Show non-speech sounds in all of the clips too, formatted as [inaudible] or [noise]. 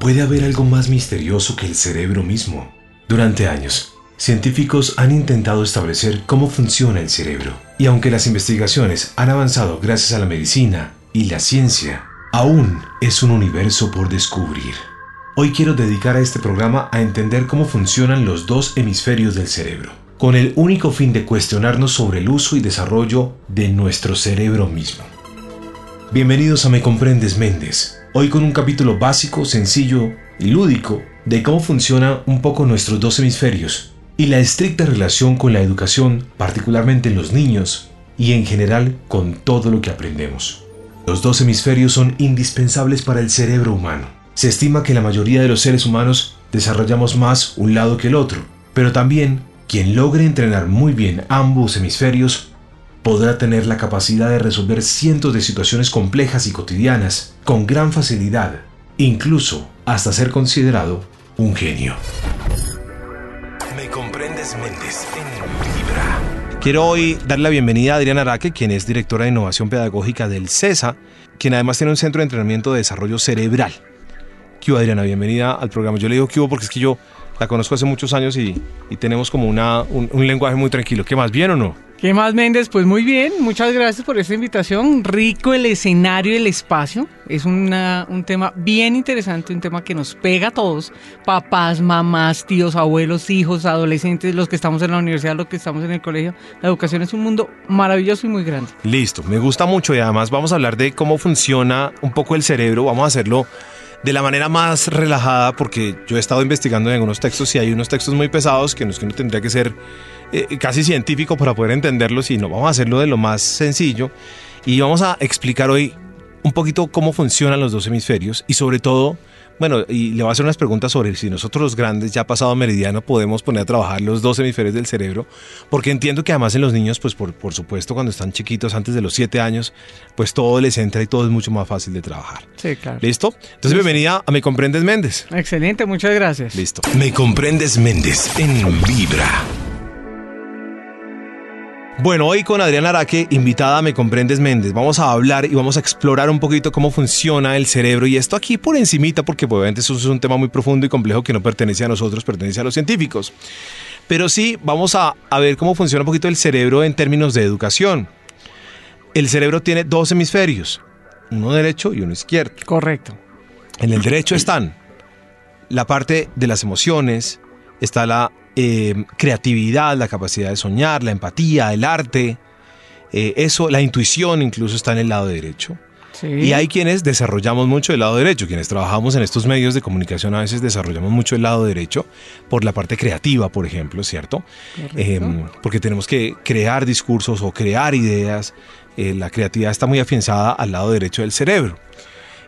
¿Puede haber algo más misterioso que el cerebro mismo? Durante años, científicos han intentado establecer cómo funciona el cerebro. Y aunque las investigaciones han avanzado gracias a la medicina y la ciencia, aún es un universo por descubrir. Hoy quiero dedicar a este programa a entender cómo funcionan los dos hemisferios del cerebro, con el único fin de cuestionarnos sobre el uso y desarrollo de nuestro cerebro mismo. Bienvenidos a Me Comprendes Méndez, hoy con un capítulo básico, sencillo y lúdico de cómo funcionan un poco nuestros dos hemisferios y la estricta relación con la educación, particularmente en los niños y en general con todo lo que aprendemos. Los dos hemisferios son indispensables para el cerebro humano se estima que la mayoría de los seres humanos desarrollamos más un lado que el otro, pero también quien logre entrenar muy bien ambos hemisferios podrá tener la capacidad de resolver cientos de situaciones complejas y cotidianas con gran facilidad, incluso hasta ser considerado un genio. Me comprendes, Méndez, en Quiero hoy dar la bienvenida a Adriana Araque, quien es directora de innovación pedagógica del CESA, quien además tiene un centro de entrenamiento de desarrollo cerebral. ¿Qué Adriana? Bienvenida al programa. Yo le digo ¿qué porque es que yo la conozco hace muchos años y, tenemos como una, un, lenguaje muy tranquilo. ¿Qué más, bien o no? ¿Qué más, Méndez? Pues muy bien, muchas gracias por esta invitación. Rico el escenario, el espacio. Es un tema bien interesante, un tema que nos pega a todos. Papás, mamás, tíos, abuelos, hijos, adolescentes, los que estamos en la universidad, los que estamos en el colegio. La educación es un mundo maravilloso y muy grande. Listo, me gusta mucho y además vamos a hablar de cómo funciona un poco el cerebro. Vamos a hacerlo de la manera más relajada, porque yo he estado investigando en algunos textos y hay unos textos muy pesados que, nos, que uno tendría que ser eh, casi científico para poder entenderlos y no vamos a hacerlo de lo más sencillo. Y vamos a explicar hoy un poquito cómo funcionan los dos hemisferios y sobre todo bueno, y le voy a hacer unas preguntas sobre si nosotros los grandes, ya pasado meridiano, podemos poner a trabajar los dos hemisferios del cerebro, porque entiendo que además en los niños, pues por, por supuesto, cuando están chiquitos, antes de los siete años, pues todo les entra y todo es mucho más fácil de trabajar. Sí, claro. ¿Listo? Entonces, bienvenida a Me Comprendes Méndez. Excelente, muchas gracias. Listo. Me Comprendes Méndez en Vibra. Bueno, hoy con Adriana Araque, invitada a Me Comprendes Méndez, vamos a hablar y vamos a explorar un poquito cómo funciona el cerebro y esto aquí por encimita porque pues, obviamente eso es un tema muy profundo y complejo que no pertenece a nosotros, pertenece a los científicos. Pero sí, vamos a, a ver cómo funciona un poquito el cerebro en términos de educación. El cerebro tiene dos hemisferios, uno derecho y uno izquierdo. Correcto. En el derecho están la parte de las emociones, está la eh, creatividad, la capacidad de soñar, la empatía, el arte, eh, eso, la intuición incluso está en el lado derecho. Y hay quienes desarrollamos mucho el lado derecho, quienes trabajamos en estos medios de comunicación a veces desarrollamos mucho el lado derecho por la parte creativa, por ejemplo, ¿cierto? Em, porque tenemos que crear discursos o crear ideas. Eh, la creatividad está muy afianzada al lado derecho del cerebro.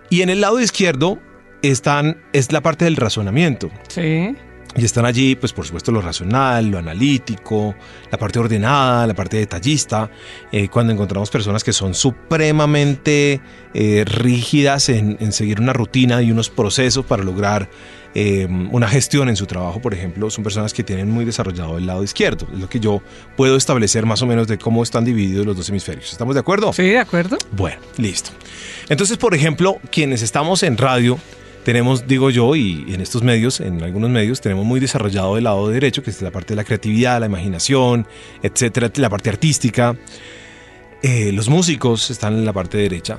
Y en el lado izquierdo están, es la parte del razonamiento. Sí. Y están allí, pues por supuesto, lo racional, lo analítico, la parte ordenada, la parte detallista. Eh, cuando encontramos personas que son supremamente eh, rígidas en, seguir una rutina y unos procesos para lograr eh, una gestión en su trabajo, por ejemplo, son personas que tienen muy desarrollado el lado izquierdo. Es lo que yo puedo establecer más o menos de cómo están divididos los dos hemisferios. ¿Estamos de acuerdo? Sí, de acuerdo. Bueno, listo. Entonces, por ejemplo, quienes estamos en radio, tenemos, digo yo, y en estos medios, en algunos medios, tenemos muy desarrollado el lado derecho, que es la parte de la creatividad, la imaginación, etcétera, la parte artística. Eh, los músicos están en la parte derecha.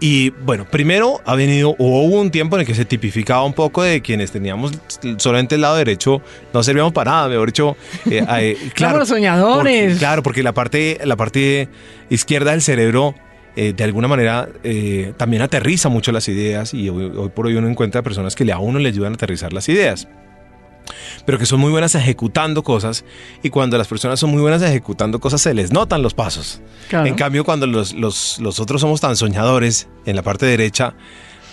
Y bueno, primero ha venido, hubo un tiempo en el que se tipificaba un poco de quienes teníamos solamente el lado derecho, no servíamos para nada, mejor dicho. Eh, eh [laughs] claro, los soñadores. claro, porque la parte, la parte izquierda del cerebro eh, de alguna manera eh, también aterriza mucho las ideas y hoy, por hoy uno encuentra personas que a uno le ayudan a aterrizar las ideas pero que son muy buenas ejecutando cosas y cuando las personas son muy buenas ejecutando cosas se les notan los pasos. En cambio, cuando los, los, los otros somos tan soñadores en la parte derecha,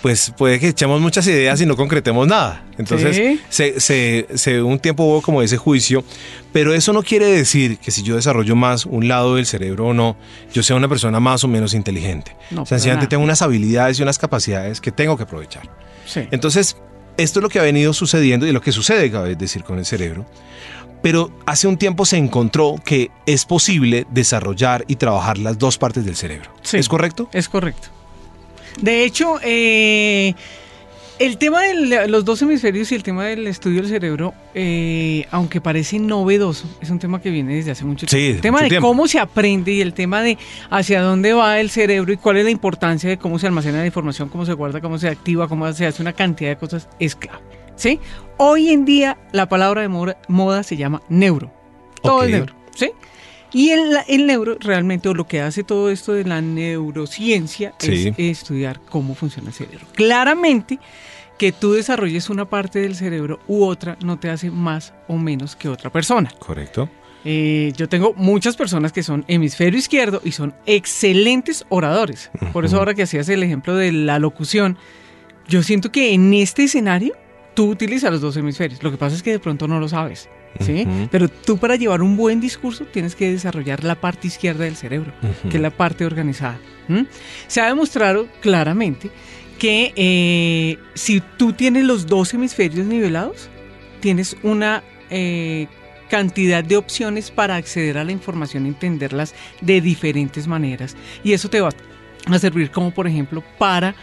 pues puede que echemos muchas ideas y no concretemos nada. Entonces, se, un tiempo hubo como ese juicio, pero eso no quiere decir que si yo desarrollo más un lado del cerebro o no, yo sea una persona más o menos inteligente. No, Sencillamente tengo unas habilidades y unas capacidades que tengo que aprovechar. Entonces, esto es lo que ha venido sucediendo y lo que sucede, cabe decir, con el cerebro. Pero hace un tiempo se encontró que es posible desarrollar y trabajar las dos partes del cerebro. ¿Es correcto? Es correcto. De hecho, eh, El tema de los dos hemisferios y el tema del estudio del cerebro, eh, aunque parece novedoso, es un tema que viene desde hace mucho Sí, tiempo. El tema mucho de tiempo. cómo se aprende y el tema de hacia dónde va el cerebro y cuál es la importancia de cómo se almacena la información, cómo se guarda, cómo se activa, cómo se hace una cantidad de cosas, es clave. ¿sí? Hoy en día la palabra de moda, moda se llama neuro. Todo es neuro. ¿sí? Y el, el neuro realmente, o lo que hace todo esto de la neurociencia, Sí. es estudiar cómo funciona el cerebro. Claramente, que tú desarrolles una parte del cerebro u otra no te hace más o menos que otra persona. Correcto. Eh, yo tengo muchas personas que son hemisferio izquierdo y son excelentes oradores. Por eso ahora que hacías el ejemplo de la locución, yo siento que en este escenario tú utilizas los dos hemisferios. Lo que pasa es que de pronto no lo sabes. ¿Sí? Pero tú para llevar un buen discurso tienes que desarrollar la parte izquierda del cerebro, que es la parte organizada. Se ha demostrado claramente que eh, si tú tienes los dos hemisferios nivelados, tienes una eh, cantidad de opciones para acceder a la información, entenderlas de diferentes maneras. Y eso te va a servir como, por ejemplo, para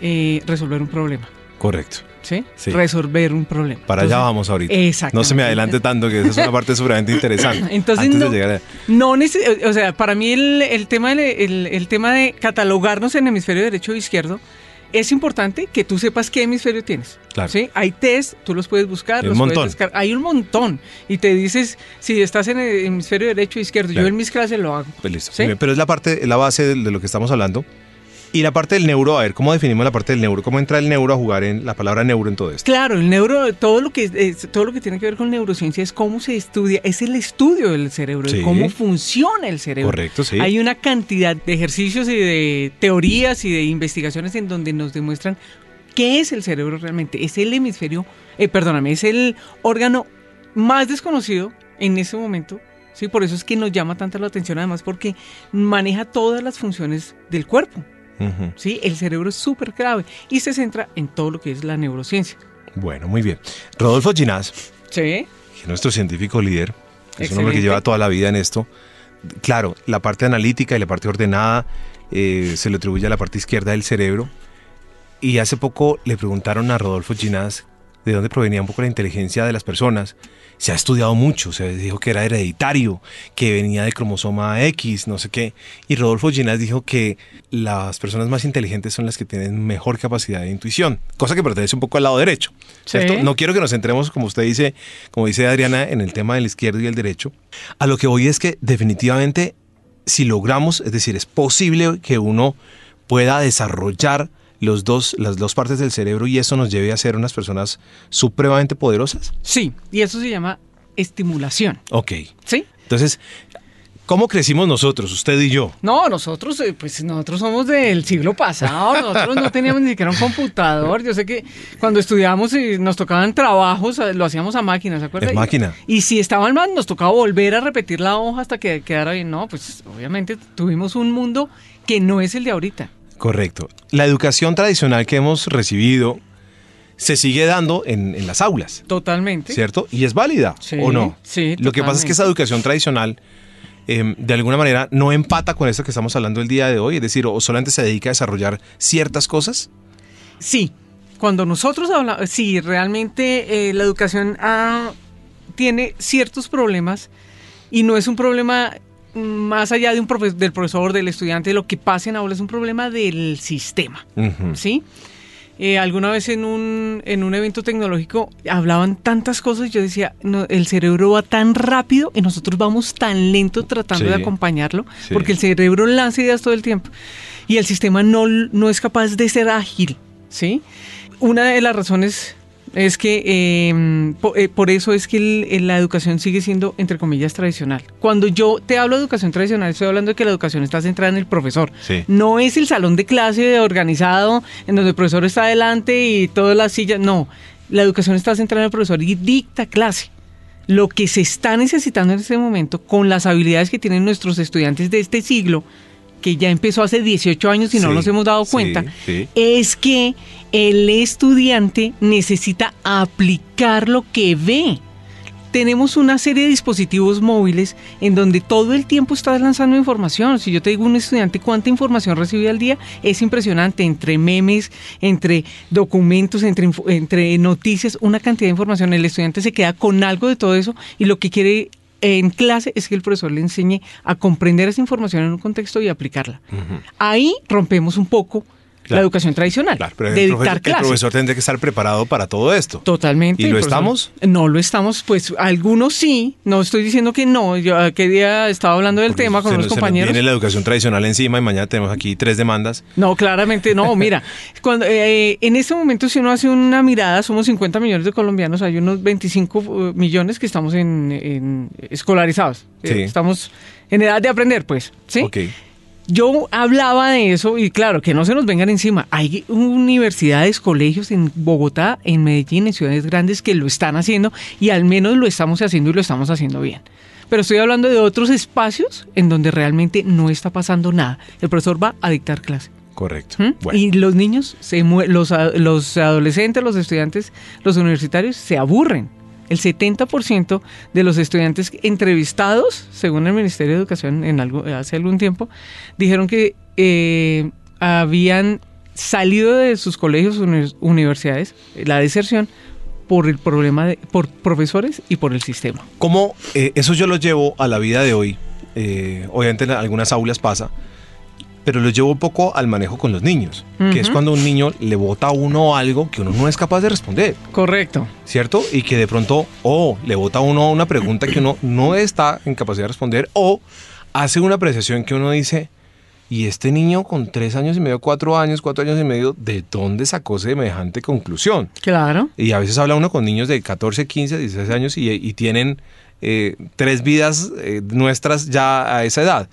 eh, resolver un problema. Correcto. ¿Sí? Sí. Resolver un problema. Para allá vamos ahorita. Exactamente. No se me adelante tanto, que esa es una [laughs] parte sumamente interesante. Entonces, Antes no- de llegar a- No o sea, para mí el, el tema de, el, el tema de catalogarnos en hemisferio derecho e izquierdo es importante que tú sepas qué hemisferio tienes. Claro. ¿sí? Hay test, tú los puedes buscar, los puedes montón. descargar. Hay un montón. Y te dices si estás en el hemisferio derecho o izquierdo. Claro. Yo en mis clases lo hago. Pues Pero es la parte, la base de, de lo que estamos hablando. Y la parte del neuro, a ver, ¿cómo definimos la parte del neuro? ¿Cómo entra el neuro a jugar en la palabra neuro en todo esto? Claro, el neuro, todo lo que es- todo lo que tiene que ver con neurociencia es cómo se estudia, es el estudio del cerebro, de cómo funciona el cerebro. Correcto, sí. Hay una cantidad de ejercicios y de teorías y de investigaciones en donde nos demuestran qué es el cerebro realmente. Es el hemisferio, eh, perdóname, es el órgano más desconocido en ese momento. Sí, por eso es que nos llama tanta la atención, además porque maneja todas las funciones del cuerpo. Sí, el cerebro es súper clave y se centra en todo lo que es la neurociencia. Bueno, muy bien. Rodolfo Ginás, Sí. nuestro científico líder, es un hombre que lleva toda la vida en esto. Claro, la parte analítica y la parte ordenada eh, se le atribuye a la parte izquierda del cerebro. Y hace poco le preguntaron a Rodolfo Ginás de dónde provenía un poco la inteligencia de las personas. Se ha estudiado mucho, se dijo que era hereditario, que venía de cromosoma X, no sé qué. Y Rodolfo Ginás dijo que las personas más inteligentes son las que tienen mejor capacidad de intuición, cosa que pertenece un poco al lado derecho. ¿cierto? Sí. No quiero que nos centremos, como usted dice, como dice Adriana, en el tema del izquierdo y el derecho. A lo que voy es que definitivamente si logramos, es decir, es posible que uno pueda desarrollar los dos, las dos partes del cerebro y eso nos lleve a ser unas personas supremamente poderosas. Sí, y eso se llama estimulación. Ok. ¿Sí? Entonces, ¿cómo crecimos nosotros, usted y yo? No, nosotros, eh, pues nosotros somos del siglo pasado, nosotros no teníamos ni siquiera un computador. Yo sé que cuando estudiábamos y nos tocaban trabajos, lo hacíamos a máquina, ¿se acuerda? En máquina. Y, y si estaban mal, nos tocaba volver a repetir la hoja hasta que quedara bien. No, pues obviamente tuvimos un mundo que no es el de ahorita. Correcto. La educación tradicional que hemos recibido se sigue dando en, en las aulas, Totalmente. ¿cierto? Y es válida, Sí, ¿o no? sí, Lo que pasa es que esa educación tradicional, eh, de alguna manera, no empata con esto que estamos hablando el día de hoy, es decir, o solamente se dedica a desarrollar ciertas cosas. Sí, cuando nosotros hablamos, sí, realmente eh, la educación ah, tiene ciertos problemas y no es un problema más allá de un profe- del profesor, del estudiante, lo que pase en aula, es un problema del sistema. ¿sí? Eh, alguna vez en un, en un evento tecnológico hablaban tantas cosas, yo decía, no, el cerebro va tan rápido y nosotros vamos tan lento tratando Sí. de acompañarlo, Sí. porque el cerebro lanza ideas todo el tiempo y el sistema no, no es capaz de ser ágil, ¿sí? Una de las razones es que eh, po- eh, por, eso es que el- la educación sigue siendo, entre comillas, tradicional. Cuando yo te hablo de educación tradicional, estoy hablando de que la educación está centrada en el profesor. Sí. No es el salón de clase organizado en donde el profesor está adelante y todas las sillas. No, la educación está centrada en el profesor y dicta clase. Lo que se está necesitando en este momento con las habilidades que tienen nuestros estudiantes de este siglo, que ya empezó hace 18 años y no Sí, nos hemos dado cuenta, sí. es que el estudiante necesita aplicar lo que ve. tenemos una serie de dispositivos móviles en donde todo el tiempo estás lanzando información. Si yo te digo un estudiante cuánta información recibe al día, es impresionante. Entre memes, entre documentos, entre, entre noticias, una cantidad de información. El estudiante se queda con algo de todo eso y lo que quiere en clase es que el profesor le enseñe a comprender esa información en un contexto y aplicarla. Ahí rompemos un poco la educación tradicional Claro, pero de el, dictar profesor, el clase. profesor tendría que estar preparado para todo esto. Totalmente. ¿Y lo profesor. estamos? No lo estamos, pues algunos sí, no estoy diciendo que no. Yo aquel día estaba hablando del Porque tema con nos compañeros. Viene la educación tradicional encima y mañana tenemos aquí tres demandas. No, claramente no. [laughs] Mira, cuando eh, en este momento si uno hace una mirada, somos 50 millones de colombianos, hay unos 25 eh, millones que estamos en, en escolarizados. Eh, Sí. estamos en edad de aprender, pues. ¿sí? Ok. Yo hablaba de eso y claro, que no se nos vengan encima. Hay universidades, colegios en Bogotá, en Medellín, en ciudades grandes que lo están haciendo y al menos lo estamos haciendo y lo estamos haciendo bien. Pero estoy hablando de otros espacios en donde realmente no está pasando nada. El profesor va a dictar clase. Correcto. ¿Mm? Bueno, Y los niños, se los, los adolescentes, los estudiantes, los universitarios se aburren. El 70% de los estudiantes entrevistados, según el Ministerio de Educación en algo, hace algún tiempo, dijeron que eh, habían salido de sus colegios uni- universidades, la deserción, por el problema de, por profesores y por el sistema. ¿cómo eh, eso yo lo llevo a la vida de hoy? Eh, obviamente en algunas aulas pasa, pero lo llevo un poco al manejo con los niños, que es cuando un niño le bota a uno algo que uno no es capaz de responder. Correcto. ¿cierto? Y que de pronto, o le bota a uno una pregunta que uno no está en capacidad de responder, o hace una apreciación que uno dice, y este niño con tres años y medio, cuatro años, cuatro años y medio, ¿de dónde sacó semejante conclusión? Claro. Y a veces habla uno con niños de 14, 15, 16 años y, y tienen eh, tres vidas eh, nuestras ya a esa edad.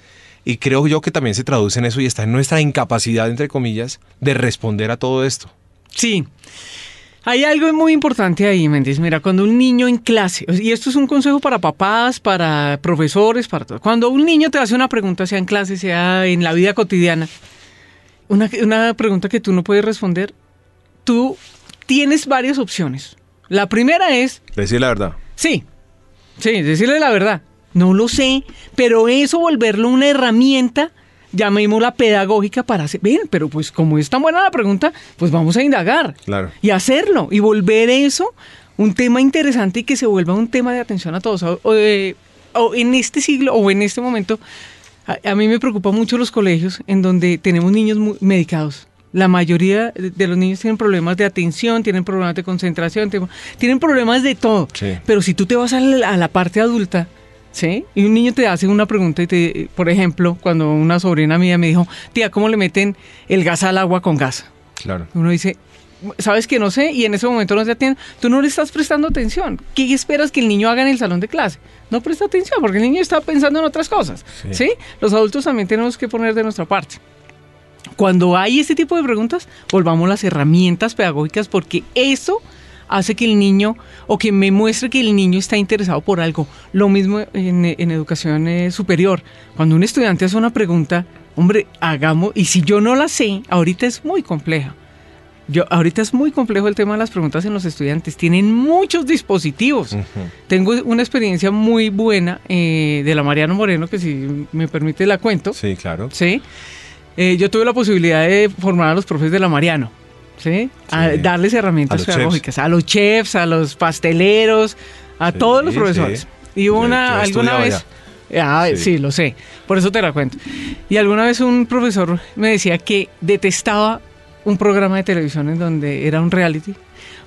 Y creo yo que también se traduce en eso y está en nuestra incapacidad, entre comillas, de responder a todo esto. Sí. Hay algo muy importante ahí, Méndez. Mira, cuando un niño en clase, y esto es un consejo para papás, para profesores, para todo. Cuando un niño te hace una pregunta, sea en clase, sea en la vida cotidiana, una, una pregunta que tú no puedes responder, tú tienes varias opciones. La primera es, Decir la verdad. sí, sí, decirle la verdad. No lo sé, pero eso volverlo una herramienta, llamémosla pedagógica para hacer, ven, pero pues como es tan buena la pregunta, pues vamos a indagar Claro. y hacerlo y volver eso un tema interesante y que se vuelva un tema de atención a todos. O, eh, o en este siglo o en este momento, a, a mí me preocupa mucho los colegios en donde tenemos niños muy medicados. La mayoría de los niños tienen problemas de atención, tienen problemas de concentración, tienen- tienen problemas de todo. Sí. Pero si tú te vas a la, a la parte adulta, ¿sí? Y un niño te hace una pregunta y te, por ejemplo, cuando una sobrina mía me dijo, tía, ¿cómo le meten el gas al agua con gas? Claro. Uno dice, sabes que no sé, y en ese momento no se atiende. Tú no le estás prestando atención. ¿Qué esperas que el niño haga en el salón de clase? No presta atención, porque el niño está pensando en otras cosas. Sí. ¿sí? Los adultos también tenemos que poner de nuestra parte. Cuando hay este tipo de preguntas, volvamos las herramientas pedagógicas, porque eso hace que el niño, o que me muestre que el niño está interesado por algo. Lo mismo en, en educación eh, superior. Cuando un estudiante hace una pregunta, hombre, hagamos, y si yo no la sé, ahorita es muy compleja. Yo, ahorita es muy complejo el tema de las preguntas en los estudiantes. Tienen muchos dispositivos. Tengo una experiencia muy buena eh, de la Mariano Moreno, que si me permite la cuento. Sí, claro. ¿sí? Eh, yo tuve la posibilidad de formar a los profes de la Mariano, ¿sí? A Sí. darles herramientas A pedagógicas, a los chefs, a los pasteleros, a Sí, todos los sí. profesores. Y una, yo alguna vez... Ah, Sí. sí. lo sé. Por eso te la cuento. Y alguna vez un profesor me decía que detestaba un programa de televisión en donde era un reality,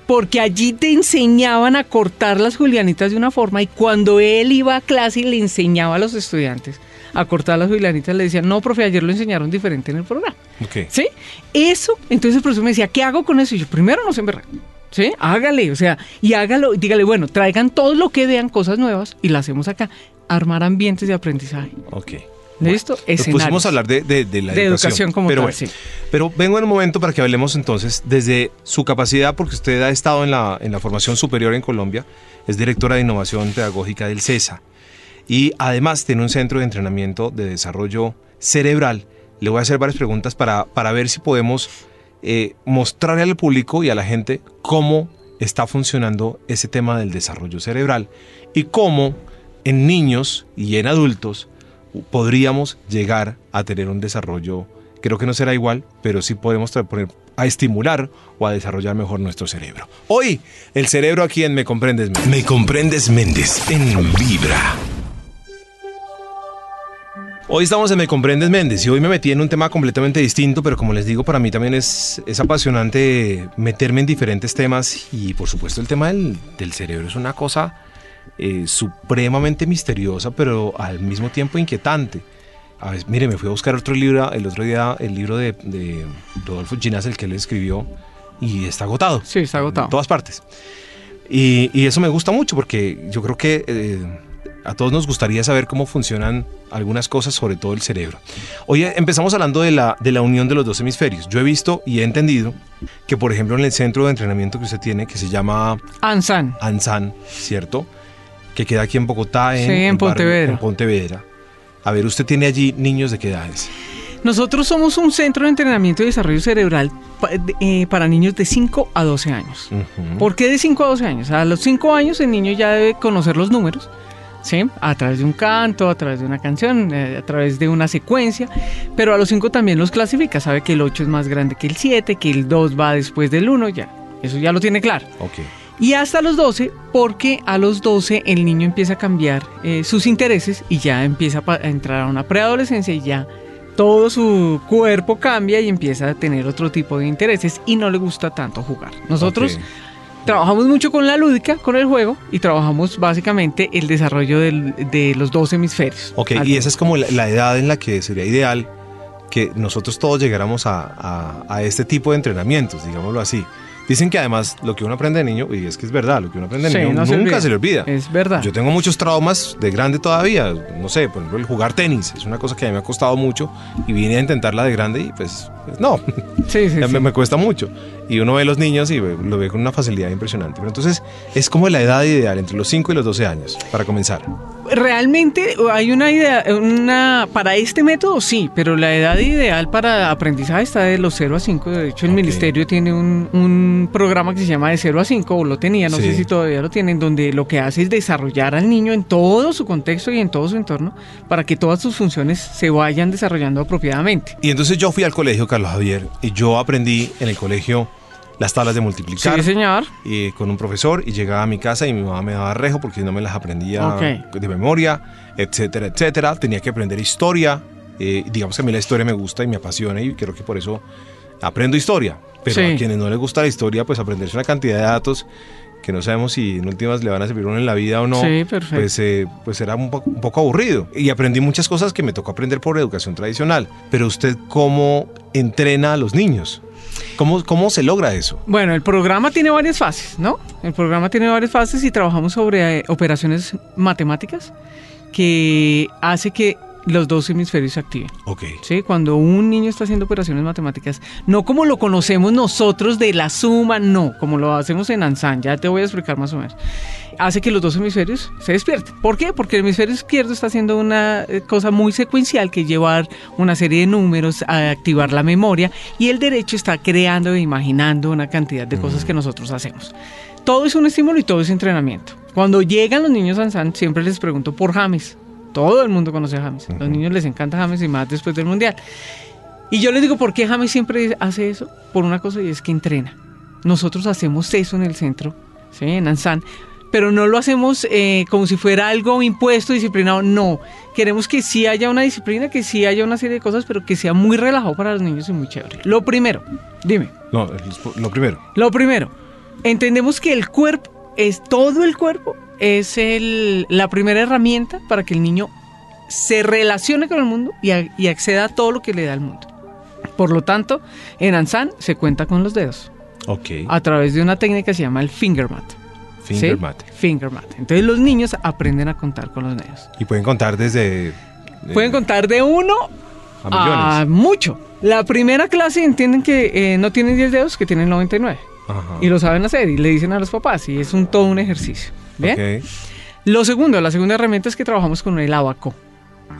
porque allí te enseñaban a cortar las julianitas de una forma y cuando él iba a clase y le enseñaba a los estudiantes a cortar las julianitas, le decían, no, profe, ayer lo enseñaron diferente en el programa. ¿Sí? Eso, entonces el profesor me decía, ¿qué hago con eso? Y yo, primero no se emberraque. ¿Sí? Hágale, o sea, y hágalo, dígale, bueno, traigan todo lo que vean, cosas nuevas, y las hacemos acá. Armar ambientes de aprendizaje. Ok. ¿Listo? Nos pusimos a hablar de, de- de la De educación, educación como pero tal, bueno. sí. Pero vengo en un momento para que hablemos entonces desde su capacidad, porque usted ha estado en la, en la formación superior en Colombia, es directora de innovación pedagógica del CESA y además tiene un centro de entrenamiento de desarrollo cerebral. Le voy a hacer varias preguntas para, para ver si podemos eh, mostrarle al público y a la gente cómo está funcionando ese tema del desarrollo cerebral y cómo en niños y en adultos podríamos llegar a tener un desarrollo, creo que no será igual, pero sí podemos poner a estimular o a desarrollar mejor nuestro cerebro. Hoy, el cerebro aquí en Me Comprendes Méndez. Me comprendes Méndez en Vibra. Hoy estamos en Me Comprendes Méndez y hoy me metí en un tema completamente distinto, pero como les digo, para mí también es, es apasionante meterme en diferentes temas y por supuesto el tema del, del cerebro es una cosa eh, supremamente misteriosa, pero al mismo tiempo inquietante. A ver, mire, me fui a buscar otro libro el otro día, el libro de, de Rodolfo Ginás, el que él escribió, y está agotado. Sí, está agotado. En todas partes. Y, y eso me gusta mucho porque yo creo que eh, a todos nos gustaría saber cómo funcionan algunas cosas, sobre todo el cerebro. Hoy empezamos hablando de la, de la unión de los dos hemisferios. Yo he visto y he entendido que, por ejemplo, en el centro de entrenamiento que usted tiene, que se llama Ansan. ANSAN, ¿cierto? Que queda aquí en Bogotá, en, Sí, en Pontevedra. en Pontevedra. A ver, usted tiene allí niños de qué edades. Nosotros somos un centro de entrenamiento y desarrollo cerebral eh, para niños de 5 a 12 años. Ujú. ¿Por qué de 5 a 12 años? A los 5 años el niño ya debe conocer los números, ¿sí? A través de un canto, a través de una canción, eh, a través de una secuencia, pero a los 5 también los clasifica, sabe que el 8 es más grande que el 7, que el 2 va después del 1, ya, eso ya lo tiene claro. Ok. Y hasta los 12, porque a los 12 el niño empieza a cambiar eh, sus intereses y ya empieza a, entrar a una preadolescencia y ya todo su cuerpo cambia y empieza a tener otro tipo de intereses y no le gusta tanto jugar. Nosotros. Trabajamos mucho con la lúdica, con el juego y trabajamos básicamente el desarrollo del- de los dos hemisferios. Ok, y esa es como la, la edad en la que sería ideal que nosotros todos llegáramos a, a- a este tipo de entrenamientos, digámoslo así. Dicen que además lo que uno aprende de niño, y es que es verdad, lo que uno aprende de Sí, niño no se nunca olvida. se le olvida. Es verdad. Yo tengo muchos traumas de grande todavía. No sé, por ejemplo, el jugar tenis es una cosa que a mí me ha costado mucho y vine a intentarla de grande y pues, pues no, Sí, sí, [laughs] me, me cuesta mucho. Y uno ve a los niños y ve- lo ve con una facilidad impresionante. Pero entonces es como la edad ideal, entre los 5 y los 12 años, para comenzar. Realmente hay una idea, una para este método sí, pero la edad ideal para aprendizaje está de los 0 a 5. De hecho, el Ok. ministerio tiene un, un programa que se llama de 0 a 5, o lo tenía, no Sí. sé si todavía lo tienen, donde lo que hace es desarrollar al niño en todo su contexto y en todo su entorno para que todas sus funciones se vayan desarrollando apropiadamente. Y entonces yo fui al colegio, Carlos Javier, y yo aprendí en el colegio las tablas de multiplicar. Sí, señor. y con un profesor y llegaba a mi casa y mi mamá me daba rejo porque no me las aprendía Ok. de memoria, etcétera, etcétera. Tenía que aprender historia. eh, digamos que a mí la historia me gusta y me apasiona y creo que por eso aprendo historia. Pero Sí. a quienes no les gusta la historia, pues aprenderse una cantidad de datos que no sabemos si en últimas le van a servir uno en la vida o no, Sí, perfecto. pues, eh, pues era un, po- un poco aburrido. Y aprendí muchas cosas que me tocó aprender por educación tradicional. Pero usted, ¿cómo entrena a los niños? ¿Cómo, cómo se logra eso? Bueno, el programa tiene varias fases, ¿no? El programa tiene varias fases y trabajamos sobre eh, operaciones matemáticas que hace que los dos hemisferios se activen. Ok. ¿sí? Cuando un niño está haciendo operaciones matemáticas, no como lo conocemos nosotros de la suma, no, como lo hacemos en ANSAN, ya te voy a explicar más o menos. Hace que los dos hemisferios se despierten. ¿Por qué? Porque el hemisferio izquierdo está haciendo una eh, cosa muy secuencial que es llevar una serie de números a activar la memoria y el derecho está creando e imaginando una cantidad de cosas que nosotros hacemos. Todo es un estímulo y todo es entrenamiento. Cuando llegan los niños a ANSAN, siempre les pregunto por James. Todo el mundo conoce a James. Los niños les encanta James y más después del mundial. Y yo les digo, ¿por qué James siempre hace eso? Por una cosa y es que entrena. Nosotros hacemos eso en el centro, ¿sí? en Ansan, pero no lo hacemos eh, como si fuera algo impuesto, disciplinado. No, queremos que sí haya una disciplina, que sí haya una serie de cosas, pero que sea muy relajado para los niños y muy chévere. Lo primero, dime, No, lo primero. lo primero, entendemos que el cuerpo, es todo el cuerpo, es el, la primera herramienta para que el niño se relacione con el mundo y, a- y acceda a todo lo que le da el mundo. Por lo tanto, en Ansan se cuenta con los dedos Ok. a través de una técnica que se llama el finger mat. ¿sí? Finger mat. Finger mat. Entonces los niños aprenden a contar con los dedos. Y pueden contar desde. eh, Pueden contar de uno a millones. a mucho. La primera clase entienden que eh, no tienen 10 dedos, que tienen 99. Ajá. Y lo saben hacer y le dicen a los papás y es un todo un ejercicio. ¿Bien? Lo segundo, la segunda herramienta es que trabajamos con el abaco.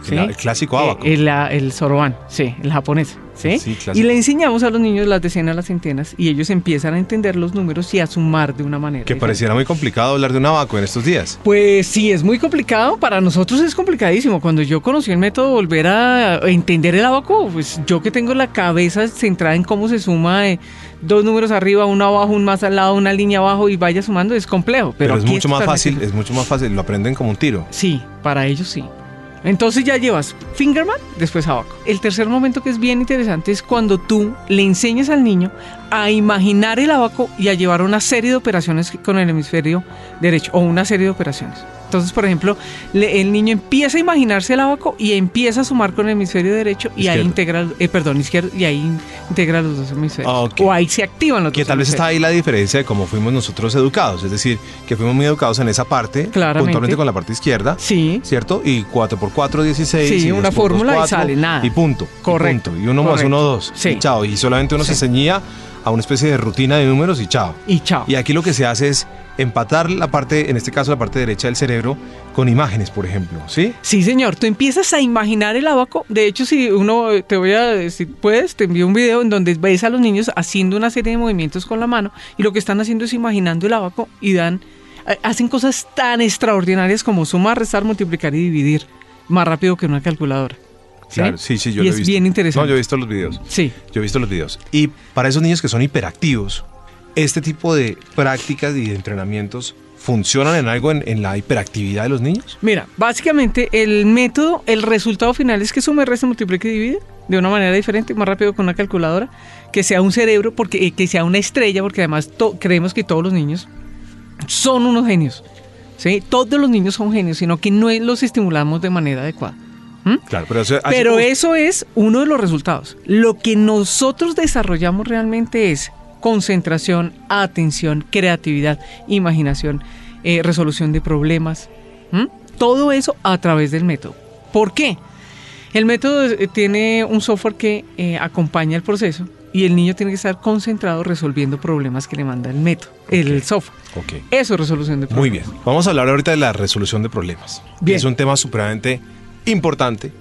¿sí? El, el clásico Eh, abaco. el, el soroban, sí, el japonés. ¿sí? Sí, y le enseñamos a los niños las decenas, las centenas, y ellos empiezan a entender los números y a sumar de una manera. que diferente. pareciera muy complicado hablar de un abaco en estos días. Pues sí, es muy complicado. Para nosotros es complicadísimo. Cuando yo conocí el método, volver a entender el abaco, pues yo que tengo la cabeza centrada en cómo se suma eh, dos números arriba, uno abajo, un más al lado, una línea abajo y vaya sumando, es complejo. Pero, Pero, es mucho más fácil, es mucho más fácil, lo aprenden como un tiro. Sí, para ellos sí. Entonces ya llevas Fingerman, después abaco. El tercer momento que es bien interesante es cuando tú le enseñas al niño a imaginar el abaco y a llevar una serie de operaciones con el hemisferio derecho o una serie de operaciones. Entonces, por ejemplo, le- el niño empieza a imaginarse el abaco y empieza a sumar con el hemisferio derecho y ahí integra, eh, perdón, izquierdo, y ahí integra los dos hemisferios. Ah. O ahí se activan los Que dos tal vez está ahí la diferencia de cómo fuimos nosotros educados, es decir, que fuimos muy educados en esa parte, Claramente. puntualmente con la parte izquierda, Sí, ¿cierto? Y 4x4, 16. Sí, y una 2x2, fórmula y 4, sale, nada. Y punto. y Correcto, punto, Y, uno más uno, dos. Sí. Y chao. Y solamente uno se ceñía a una especie de rutina de números y chao. y chao. Y aquí lo que se hace es empatar la parte, en este caso la parte derecha del cerebro, con imágenes, por ejemplo, ¿sí? Sí, señor, tú empiezas a imaginar el abaco. De hecho, si uno, eh, te voy a, si puedes, te envío un video en donde ves a los niños haciendo una serie de movimientos con la mano y lo que están haciendo es imaginando el abaco y dan, eh, hacen cosas tan extraordinarias como sumar, restar, multiplicar y dividir más rápido que una calculadora. ¿Sí? Claro, sí, sí, yo y lo he es visto. bien interesante. No, yo he visto los videos. Sí. Yo he visto los videos. Y para esos niños que son hiperactivos, este tipo de prácticas y de entrenamientos funcionan en algo en, en la hiperactividad de los niños. Mira, básicamente el método, el resultado final es que sume, resta, multiplique y divide de una manera diferente, más rápido con una calculadora, que sea un cerebro, porque eh, que sea una estrella, porque además creemos que todos los niños son unos genios. ¿sí? Todos los niños son genios, sino que no los estimulamos de manera adecuada. ¿Mm? Claro, pero, eso- Pero como- eso es uno de los resultados. Lo que nosotros desarrollamos realmente es concentración, atención, creatividad, imaginación, eh, resolución de problemas. Todo eso a través del método. ¿Por qué? El método eh, tiene un software que eh, acompaña el proceso y el niño tiene que estar concentrado resolviendo problemas que le manda el método, el software. Ok. Eso es resolución de Muy problemas. bien. Vamos a hablar ahorita de la resolución de problemas. Bien. Es un tema supremamente importante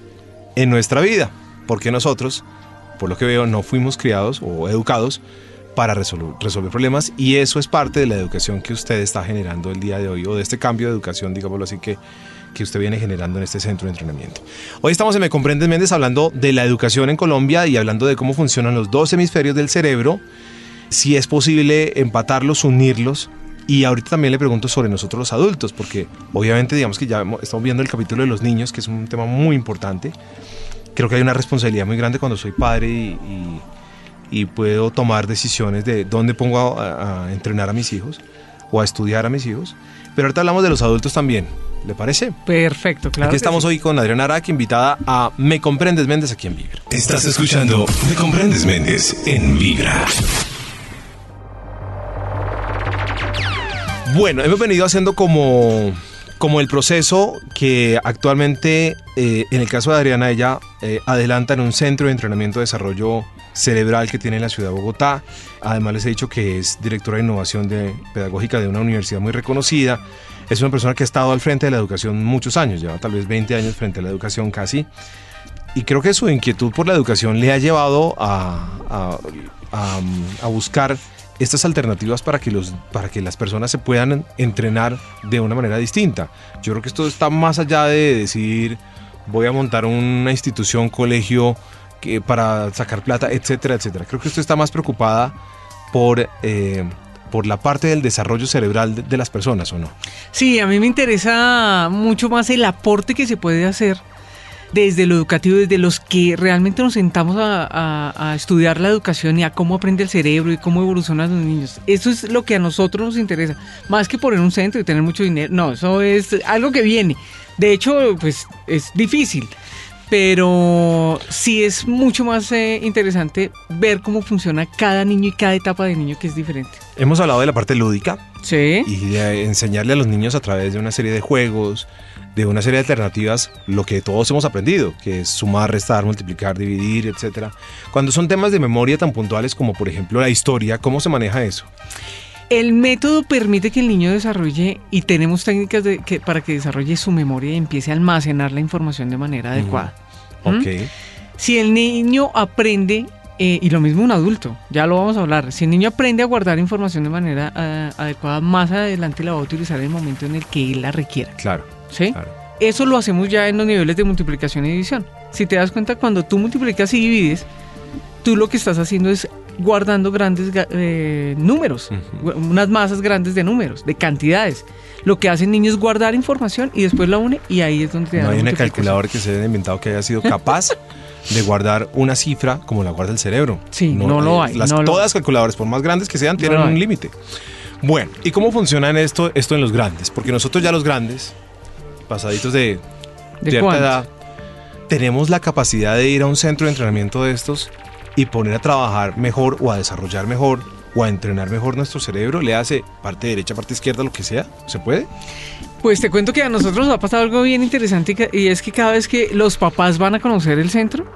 en nuestra vida, porque nosotros, por lo que veo, no fuimos criados o educados para resolu- resolver problemas y eso es parte de la educación que usted está generando el día de hoy o de este cambio de educación, digámoslo así, que, que usted viene generando en este centro de entrenamiento. Hoy estamos en Me Comprendes Méndez hablando de la educación en Colombia y hablando de cómo funcionan los dos hemisferios del cerebro, si es posible empatarlos, unirlos. Y ahorita también le pregunto sobre nosotros los adultos, porque obviamente digamos que ya estamos viendo el capítulo de los niños, que es un tema muy importante. Creo que hay una responsabilidad muy grande cuando soy padre y- y puedo tomar decisiones de dónde pongo a, a entrenar a mis hijos o a estudiar a mis hijos. Pero ahorita hablamos de los adultos también, ¿le parece? Perfecto, claro. Aquí estamos sí. hoy con Adriana Araque, invitada a Me Comprendes Méndez aquí en Vibra. Estás escuchando Me Comprendes Méndez en Vibra. Bueno, hemos venido haciendo como, como el proceso que actualmente, eh, en el caso de Adriana, ella eh, adelanta en un centro de entrenamiento de desarrollo cerebral que tiene en la ciudad de Bogotá. Además les he dicho que es directora de innovación de, pedagógica de una universidad muy reconocida. Es una persona que ha estado al frente de la educación muchos años, lleva tal vez 20 años frente a la educación casi. Y creo que su inquietud por la educación le ha llevado a, buscar estas alternativas para que, los, para que las personas se puedan entrenar de una manera distinta. Yo creo que esto está más allá de decir voy a montar una institución, colegio que, para sacar plata, etcétera, etcétera. Creo que usted está más preocupada por, eh, por la parte del desarrollo cerebral de, de las personas, ¿o no? Sí, a mí me interesa mucho más el aporte que se puede hacer desde lo educativo, desde los que realmente nos sentamos a, a- a estudiar la educación y a cómo aprende el cerebro y cómo evolucionan los niños. Eso es lo que a nosotros nos interesa, más que poner un centro y tener mucho dinero. No, eso es algo que viene. De hecho, pues es difícil, pero sí es mucho más eh, interesante ver cómo funciona cada niño y cada etapa de niño que es diferente. Hemos hablado de la parte lúdica, Sí. y de enseñarle a los niños a través de una serie de juegos, de una serie de alternativas, lo que todos hemos aprendido, que es sumar, restar, multiplicar, dividir, etcétera. Cuando son temas de memoria tan puntuales como por ejemplo la historia, ¿cómo se maneja eso? El método permite que el niño desarrolle y tenemos técnicas de, que, para que desarrolle su memoria y empiece a almacenar la información de manera adecuada. ¿Mm? Ok. Si el niño aprende, eh, y lo mismo un adulto, ya lo vamos a hablar, si el niño aprende a guardar información de manera eh, adecuada, más adelante la va a utilizar en el momento en el que él la requiera. Claro. ¿Sí? claro. Eso lo hacemos ya en los niveles de multiplicación y división. Si te das cuenta, cuando tú multiplicas y divides, tú lo que estás haciendo es guardando grandes eh, números, Ujú. unas masas grandes de números, de cantidades. Lo que hace el niño es guardar información y después la une y ahí es donde te No hay una multiplicación. calculadora que se haya inventado que haya sido capaz de guardar una cifra como la guarda el cerebro. Sí, no lo hay, Las, no todas las calculadoras, por más grandes que sean, tienen lo un límite. Bueno, ¿y cómo funciona esto, esto en los grandes? Porque nosotros ya los grandes, pasaditos de, ¿De cierta cuánto? edad, tenemos la capacidad de ir a un centro de entrenamiento de estos y poner a trabajar mejor o a desarrollar mejor o a entrenar mejor nuestro cerebro, le hace parte derecha, parte izquierda, lo que sea, ¿se puede? Pues te cuento que a nosotros nos ha pasado algo bien interesante y es que cada vez que los papás van a conocer el centro,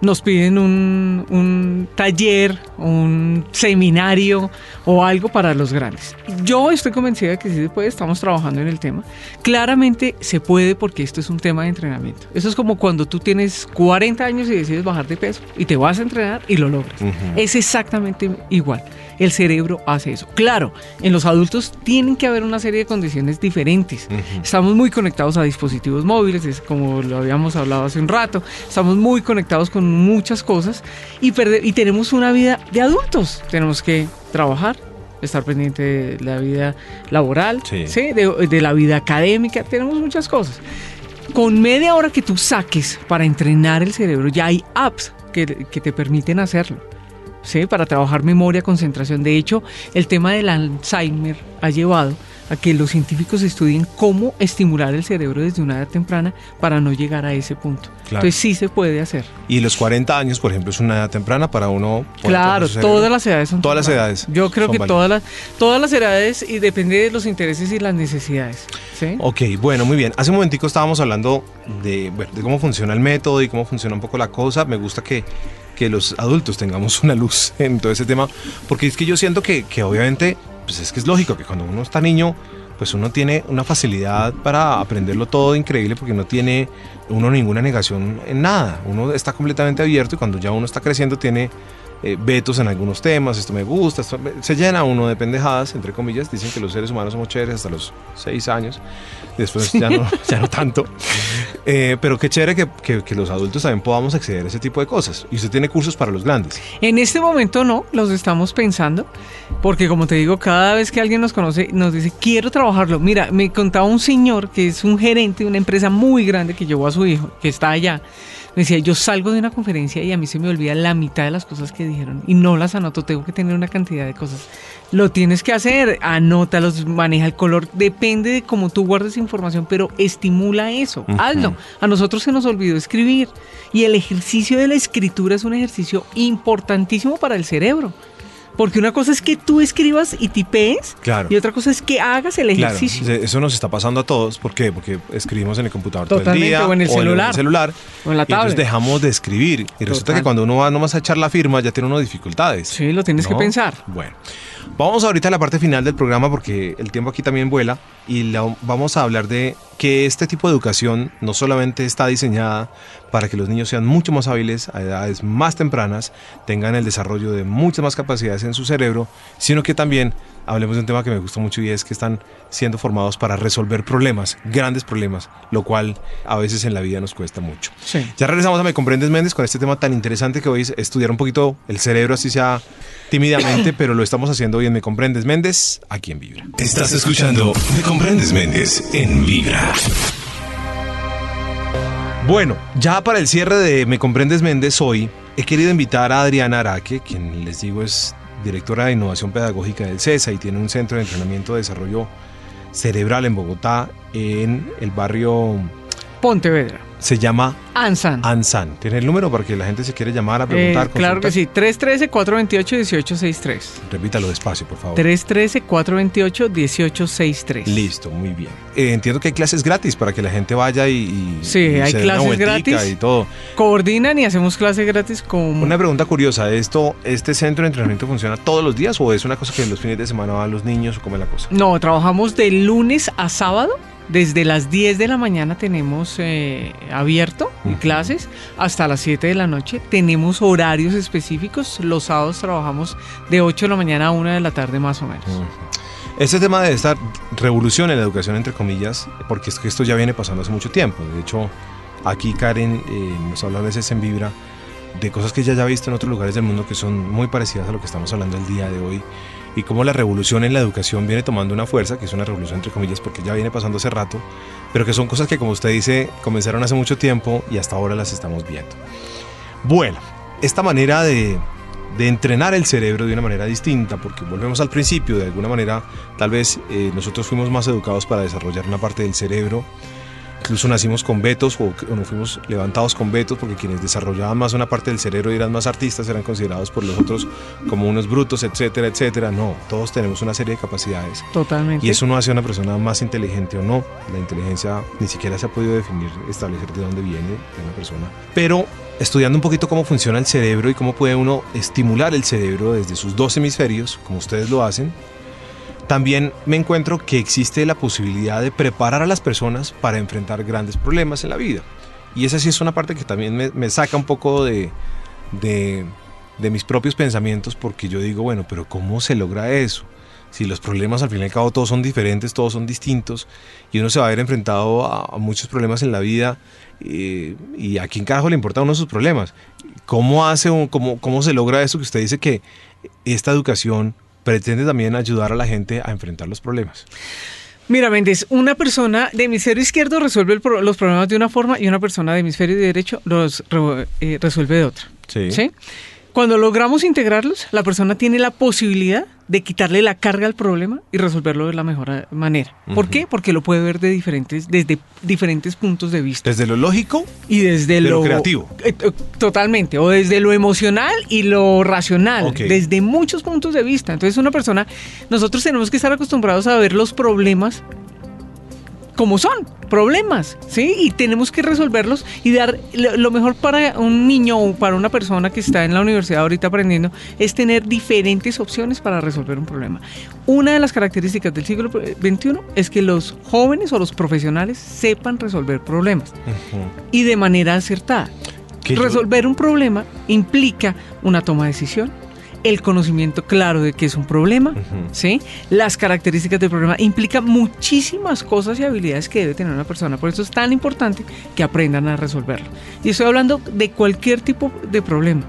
nos piden un, un taller, un seminario o algo para los grandes. Yo estoy convencida de que sí se puede, estamos trabajando en el tema. Claramente se puede porque esto es un tema de entrenamiento. Eso es como cuando tú tienes 40 años y decides bajar de peso y te vas a entrenar y lo logras. Es exactamente igual. El cerebro hace eso. Claro, en los adultos tienen que haber una serie de condiciones diferentes. Estamos muy conectados a dispositivos móviles, es como lo habíamos hablado hace un rato. Estamos muy conectados con muchas cosas y, tenemos una vida de adultos. Tenemos que trabajar, estar pendiente de la vida laboral, Sí. ¿sí? De, de la vida académica. Tenemos muchas cosas. Con media hora que tú saques para entrenar el cerebro, ya hay apps que, que te permiten hacerlo. ¿Sí? Para trabajar memoria, concentración. De hecho, el tema del Alzheimer ha llevado a que los científicos estudien cómo estimular el cerebro desde una edad temprana para no llegar a ese punto. Claro. Entonces sí se puede hacer. Y los 40 años, por ejemplo, es una edad temprana para uno. Claro, todas las edades son Todas las edades Yo creo que válidas. todas las, todas las edades y depende de los intereses y las necesidades. ¿sí? Ok, bueno, muy bien. Hace un momentico estábamos hablando de, bueno, de cómo funciona el método y cómo funciona un poco la cosa. Me gusta que, que los adultos tengamos una luz [laughs] en todo ese tema, porque es que yo siento que, que obviamente, pues es que es lógico que cuando uno está niño, pues uno tiene una facilidad para aprenderlo todo increíble porque no tiene uno ninguna negación en nada. Uno está completamente abierto y cuando ya uno está creciendo tiene eh, vetos en algunos temas, esto me gusta, esto me- se llena uno de pendejadas, entre comillas, dicen que los seres humanos somos chéveres hasta los seis años, después ya, no, [laughs] ya no tanto, Eh, pero qué chévere que, que- que los adultos también podamos acceder a ese tipo de cosas. Y usted tiene cursos para los grandes. En este momento no, los estamos pensando, porque como te digo, cada vez que alguien nos conoce, nos dice, quiero trabajarlo. Mira, me contaba un señor que es un gerente de una empresa muy grande que llevó a su hijo, que está allá. Me decía, yo salgo de una conferencia y a mí se me olvida la mitad de las cosas que dijeron y no las anoto, tengo que tener una cantidad de cosas. Lo tienes que hacer, anótalos, maneja el color, depende de cómo tú guardes información, pero estimula eso, hazlo. A nosotros se nos olvidó escribir y el ejercicio de la escritura es un ejercicio importantísimo para el cerebro. Porque una cosa es que tú escribas y tipees Claro. y otra cosa es que hagas el Claro, ejercicio. se- eso nos está pasando a todos. ¿Por qué? Porque escribimos en el computador todo el Totalmente, día o en el celular. celular, O en la y entonces tablet. dejamos de escribir. Y resulta Total. que cuando uno va nomás a echar la firma ya tiene uno dificultades. Sí, lo tienes que ¿no? pensar. Bueno, vamos ahorita a la parte final del programa porque el tiempo aquí también vuela y la- vamos a hablar de que este tipo de educación no solamente está diseñada para que los niños sean mucho más hábiles a edades más tempranas, tengan el desarrollo de muchas más capacidades en su cerebro, sino que también hablemos de un tema que me gusta mucho y es que están siendo formados para resolver problemas, grandes problemas, lo cual a veces en la vida nos cuesta mucho. Sí. Ya regresamos a Me Comprendes Méndez con este tema tan interesante que hoy es estudiar un poquito el cerebro, así sea tímidamente, [coughs] pero lo estamos haciendo hoy en Me Comprendes Méndez, aquí en Vibra. Estás escuchando Me Comprendes Méndez en Vibra. Bueno, ya para el cierre de Me Comprendes Méndez hoy, he querido invitar a Adriana Araque, quien les digo es directora de innovación pedagógica del CESA y tiene un centro de entrenamiento de desarrollo cerebral en Bogotá, en el barrio Pontevedra. Se llama Ansan. Ansan. ¿Tiene el número para que la gente se quiere llamar a Eh, preguntar? claro que sí, 313-428-1863. Repítalo despacio, por favor. 313-428-1863. Listo, muy bien. Eh, entiendo que hay clases gratis para que la gente vaya y, y- Sí, y hay se dé una clases gratis. y todo. Coordinan y hacemos clases gratis con... Una pregunta curiosa, ¿esto, ¿este centro de entrenamiento funciona todos los días o es una cosa que los fines de semana van los niños o cómo es la cosa? No, trabajamos de lunes a sábado. Desde las 10 de la mañana tenemos eh, abierto clases hasta las 7 de la noche. Tenemos horarios específicos. Los sábados trabajamos de 8 de la mañana a 1 de la tarde más o menos. Este tema de esta revolución en la educación, entre comillas, porque es que esto ya viene pasando hace mucho tiempo. De hecho, aquí Karen eh, nos habla a veces en Vibra de cosas que ella ya ha visto en otros lugares del mundo que son muy parecidas a lo que estamos hablando el día de hoy. Y cómo la revolución en la educación viene tomando una fuerza, que es una revolución entre comillas porque ya viene pasando hace rato, pero que son cosas que como usted dice comenzaron hace mucho tiempo y hasta ahora las estamos viendo. Bueno, esta manera de, de entrenar el cerebro de una manera distinta, porque volvemos al principio, de alguna manera, tal vez eh, nosotros fuimos más educados para desarrollar una parte del cerebro, incluso nacimos con vetos o, o nos fuimos levantados con vetos, porque quienes desarrollaban más una parte del cerebro y eran más artistas eran considerados por los otros como unos brutos, etcétera, etcétera. No, todos tenemos una serie de capacidades. Totalmente. Y eso no hace a una persona más inteligente o no. La inteligencia ni siquiera se ha podido definir, establecer de dónde viene de una persona. Pero estudiando un poquito cómo funciona el cerebro y cómo puede uno estimular el cerebro desde sus dos hemisferios, como ustedes lo hacen, también me encuentro que existe la posibilidad de preparar a las personas para enfrentar grandes problemas en la vida. Y esa sí es una parte que también me, saca un poco de, de, de mis propios pensamientos porque yo digo, bueno, pero ¿cómo se logra eso? Si los problemas al fin y al cabo todos son diferentes, todos son distintos y uno se va a ver enfrentado a, muchos problemas en la vida eh, y a quién carajo le importa uno sus problemas. ¿Cómo hace un, cómo, cómo se logra eso que usted dice que esta educación pretende también ayudar a la gente a enfrentar los problemas? Mira, Méndez, una persona de hemisferio izquierdo resuelve pro- los problemas de una forma y una persona de hemisferio derecho los re- eh, resuelve de otra. Sí. ¿sí? Cuando logramos integrarlos, la persona tiene la posibilidad de quitarle la carga al problema y resolverlo de la mejor manera. ¿Por qué? Porque lo puede ver de diferentes, desde diferentes puntos de vista. Desde lo lógico, Y desde de lo, lo creativo. Eh, eh, totalmente. O desde lo emocional y lo racional. Ok. Desde muchos puntos de vista. Entonces, una persona, nosotros tenemos que estar acostumbrados a ver los problemas como son, problemas, ¿sí? Y tenemos que resolverlos y dar lo, mejor para un niño o para una persona que está en la universidad ahorita aprendiendo es tener diferentes opciones para resolver un problema. Una de las características del siglo XXI es que los jóvenes o los profesionales sepan resolver problemas y de manera acertada. Yo- Resolver un problema implica una toma de decisión, el conocimiento claro de que es un problema. ¿sí? Las características del problema implica muchísimas cosas y habilidades que debe tener una persona. Por eso es tan importante que aprendan a resolverlo. Y estoy hablando de cualquier tipo de problema,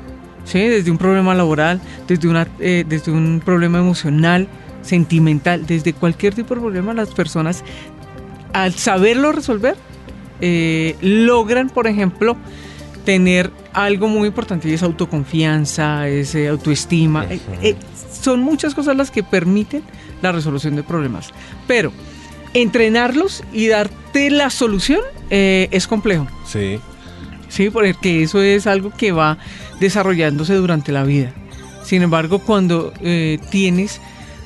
¿sí? Desde un problema laboral, desde, una, eh, desde un problema emocional, sentimental, desde cualquier tipo de problema, las personas al saberlo resolver, eh, logran, por ejemplo, tener algo muy importante y es autoconfianza, es eh, autoestima. eh, eh, son muchas cosas las que permiten la resolución de problemas. Pero entrenarlos y darte la solución es complejo. Sí. Sí, porque eso es algo que va desarrollándose durante la vida. Sin embargo, cuando tienes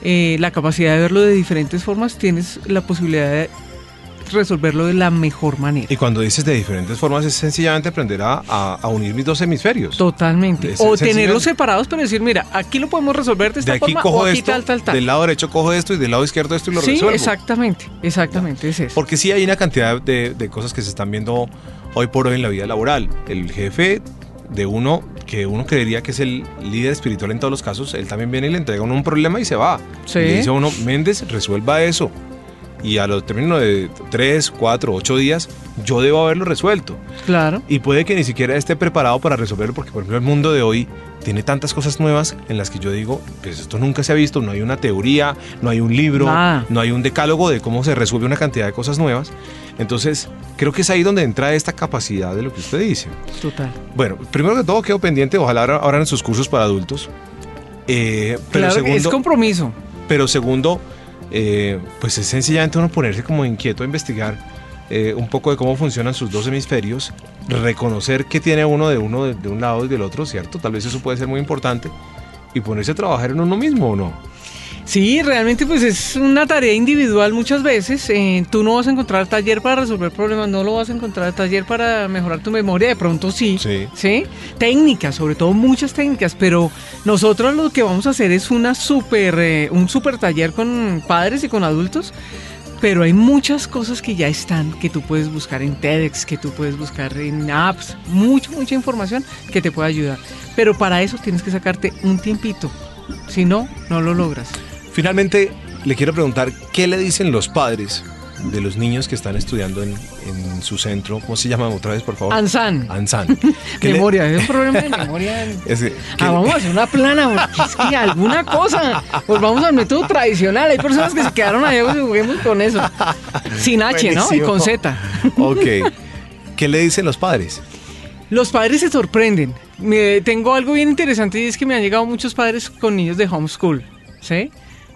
la capacidad de verlo de diferentes formas, tienes la posibilidad de resolverlo de la mejor manera. Y cuando dices de diferentes formas es sencillamente aprender a, a- a unir mis dos hemisferios. Totalmente. Es O tenerlos separados, pero decir, mira, aquí lo podemos resolver de de esta aquí forma o cojo aquí esto, tal, tal, tal. del lado derecho cojo esto y del lado izquierdo esto y lo sí, resuelvo. exactamente, exactamente, es eso. Porque sí hay una cantidad de, de cosas que se están viendo hoy por hoy en la vida laboral. El jefe de uno, que uno creería que es el líder espiritual en todos los casos, él también viene y le entrega a uno un problema y se va. Sí. Y le dice a uno, Méndez, resuelva eso. Y a lo término de 3, 4, 8 días, yo debo haberlo resuelto. Claro. Y puede que ni siquiera esté preparado para resolverlo, porque por ejemplo el mundo de hoy tiene tantas cosas nuevas en las que yo digo, pues esto nunca se ha visto, no hay una teoría, no hay un libro, Nada. no hay un decálogo de cómo se resuelve una cantidad de cosas nuevas. Entonces, creo que es ahí donde entra esta capacidad de lo que usted dice. Total. Bueno, primero que todo quedo pendiente, ojalá ahora, en sus cursos para adultos. Eh, pero, claro, que es segundo, compromiso. pero segundo, eh, pues es sencillamente uno ponerse como inquieto a investigar eh, un poco de cómo funcionan sus dos hemisferios, reconocer qué tiene uno de uno de, de un lado y del otro, ¿cierto? Tal vez eso puede ser muy importante y ponerse a trabajar en uno mismo o no. Sí, realmente pues es una tarea individual muchas veces. Eh, tú no vas a encontrar taller para resolver problemas, no lo vas a encontrar taller para mejorar tu memoria, de pronto sí. Sí. ¿Sí? Técnicas, sobre todo muchas técnicas, pero nosotros lo que vamos a hacer es una super, eh, un super taller con padres y con adultos. Pero hay muchas cosas que ya están, que tú puedes buscar en TEDx, que tú puedes buscar en apps, mucha, mucha información que te puede ayudar. Pero para eso tienes que sacarte un tiempito. Si no, no lo logras. Finalmente, le quiero preguntar, ¿qué le dicen los padres de los niños que están estudiando en, en su centro? ¿Cómo se llama otra vez, por favor? Ansan. Ansan. [laughs] ¿Qué le- Memoria, es un problema de [laughs] memoria. es que- ¿qué Ah, vamos a hacer una plana, porque es que alguna cosa. Pues vamos al método tradicional. Hay personas que se quedaron ahí, pues juguemos con eso. Sin H, ¿no? Y con Z. Ok. ¿Qué le dicen los padres? Los padres se sorprenden. Me- tengo algo bien interesante y es que me han llegado muchos padres con niños de homeschool, ¿sí?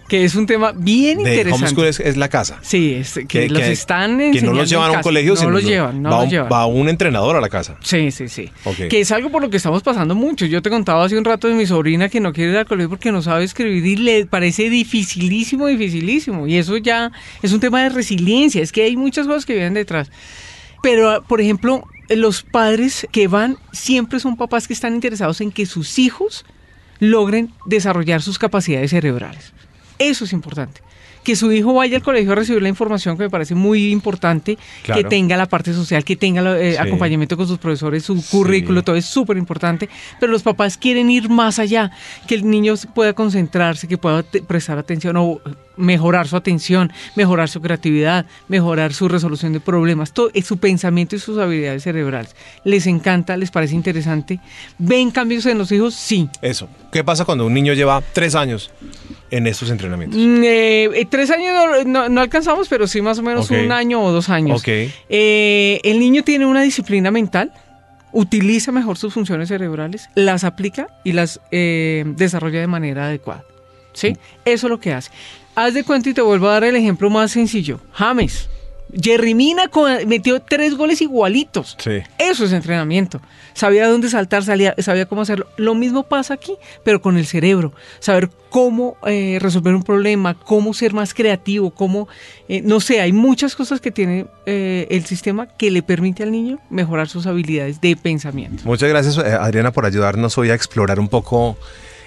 Que es un tema bien De interesante. homeschool es, es la casa. Sí, es que, Que- los que- están Que no los llevan a un colegio, no sino los lo- llevan, no va, los un, llevan. va un entrenador a la casa. Sí, sí, sí. Que es algo por lo que estamos pasando mucho. Yo te contaba hace un rato de mi sobrina que no quiere ir al colegio porque no sabe escribir y le parece dificilísimo, dificilísimo. Y eso ya es un tema de resiliencia. Es que hay muchas cosas que vienen detrás. Pero, por ejemplo, los padres que van siempre son papás que están interesados en que sus hijos logren desarrollar sus capacidades cerebrales. Eso es importante. Que su hijo vaya al colegio a recibir la información que me parece muy importante, Claro. que tenga la parte social, que tenga el Sí. acompañamiento con sus profesores, su currículo, todo es súper importante, pero los papás quieren ir más allá, que el niño pueda concentrarse, que pueda prestar atención o mejorar su atención, mejorar su creatividad, mejorar su resolución de problemas, todo, eh, su pensamiento y sus habilidades cerebrales. Les encanta, les parece interesante. ¿Ven cambios en los hijos? Sí. Eso. ¿Qué pasa cuando un niño lleva tres años en estos entrenamientos? Mm, eh, eh, tres años no, no- no alcanzamos, pero sí más o menos un año o dos años. Ok. Eh, el niño tiene una disciplina mental, utiliza mejor sus funciones cerebrales, las aplica y las eh, desarrolla de manera adecuada. ¿Sí? Eso es lo que hace. Haz de cuenta y te vuelvo a dar el ejemplo más sencillo. James. Jerry Mina metió tres goles igualitos. Sí. Eso es entrenamiento. Sabía dónde saltar, salía- sabía cómo hacerlo. Lo mismo pasa aquí, pero con el cerebro. Saber cómo eh, resolver un problema, cómo ser más creativo, cómo, eh, no sé, hay muchas cosas que tiene eh, el sistema que le permite al niño mejorar sus habilidades de pensamiento. Muchas gracias, Adriana, por ayudarnos hoy a explorar un poco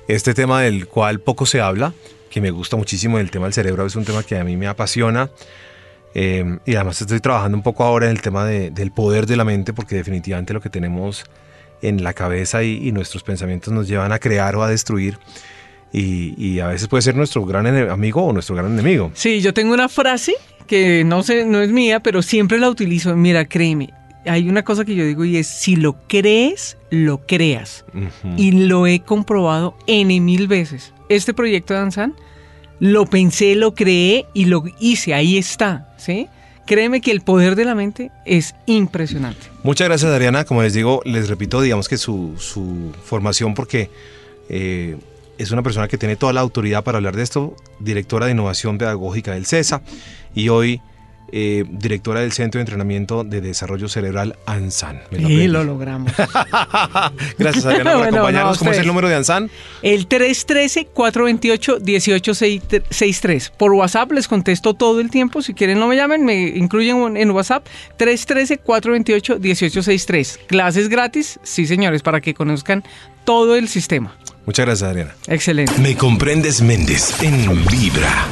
este tema del cual poco se habla, que me gusta muchísimo, el tema del cerebro es un tema que a mí me apasiona. eh, y además estoy trabajando un poco ahora en el tema de- del poder de la mente, porque definitivamente lo que tenemos en la cabeza y, y nuestros pensamientos nos llevan a crear o a destruir. Y, y a veces puede ser nuestro gran amigo o nuestro gran enemigo. Sí, yo tengo una frase que no sé, no es mía, pero siempre la utilizo. Mira, créeme, hay una cosa que yo digo y es, si lo crees, lo creas. Ujú. y lo he comprobado N mil veces. Este proyecto de Ansan lo pensé, lo creé y lo hice, ahí está, ¿sí? Créeme que el poder de la mente es impresionante. Muchas gracias, Adriana. Como les digo, les repito, digamos que su, su formación, porque eh, es una persona que tiene toda la autoridad para hablar de esto, directora de innovación pedagógica del CESA y hoy eh, directora del Centro de Entrenamiento de Desarrollo Cerebral ANSAN. Y aprendí. lo logramos. [laughs] Gracias, Adriana, por [laughs] Bueno, no, acompañarnos. ¿Cómo es el número de ANSAN? El 313-428-1863. Por WhatsApp les contesto todo el tiempo. Si quieren no me llamen, me incluyen en WhatsApp. 313-428-1863. Clases gratis, sí señores, para que conozcan todo el sistema. Muchas gracias, Adriana. Excelente. Me comprendes Méndez en Vibra.